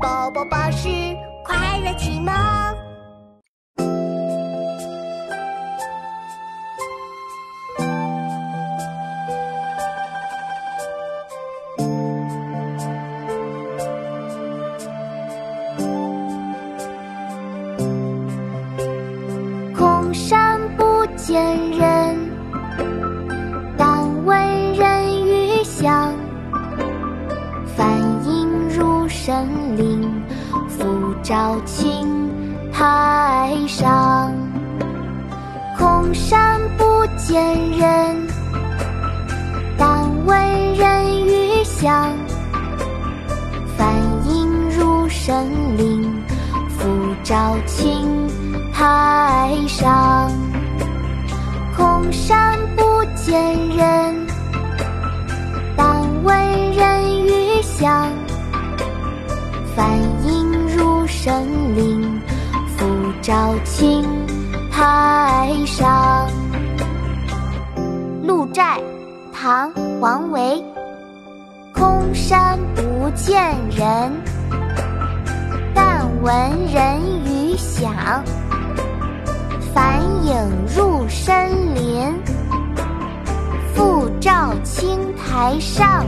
宝宝巴士快乐启蒙。空山不见人，神灵，复照青苔上。空山不见人，但闻人语响。梵音如神灵，复照青苔上。空山不见人，照青苔上。鹿柴，唐·王维。空山不见人，但闻人语响。返影入深林，复照青苔上。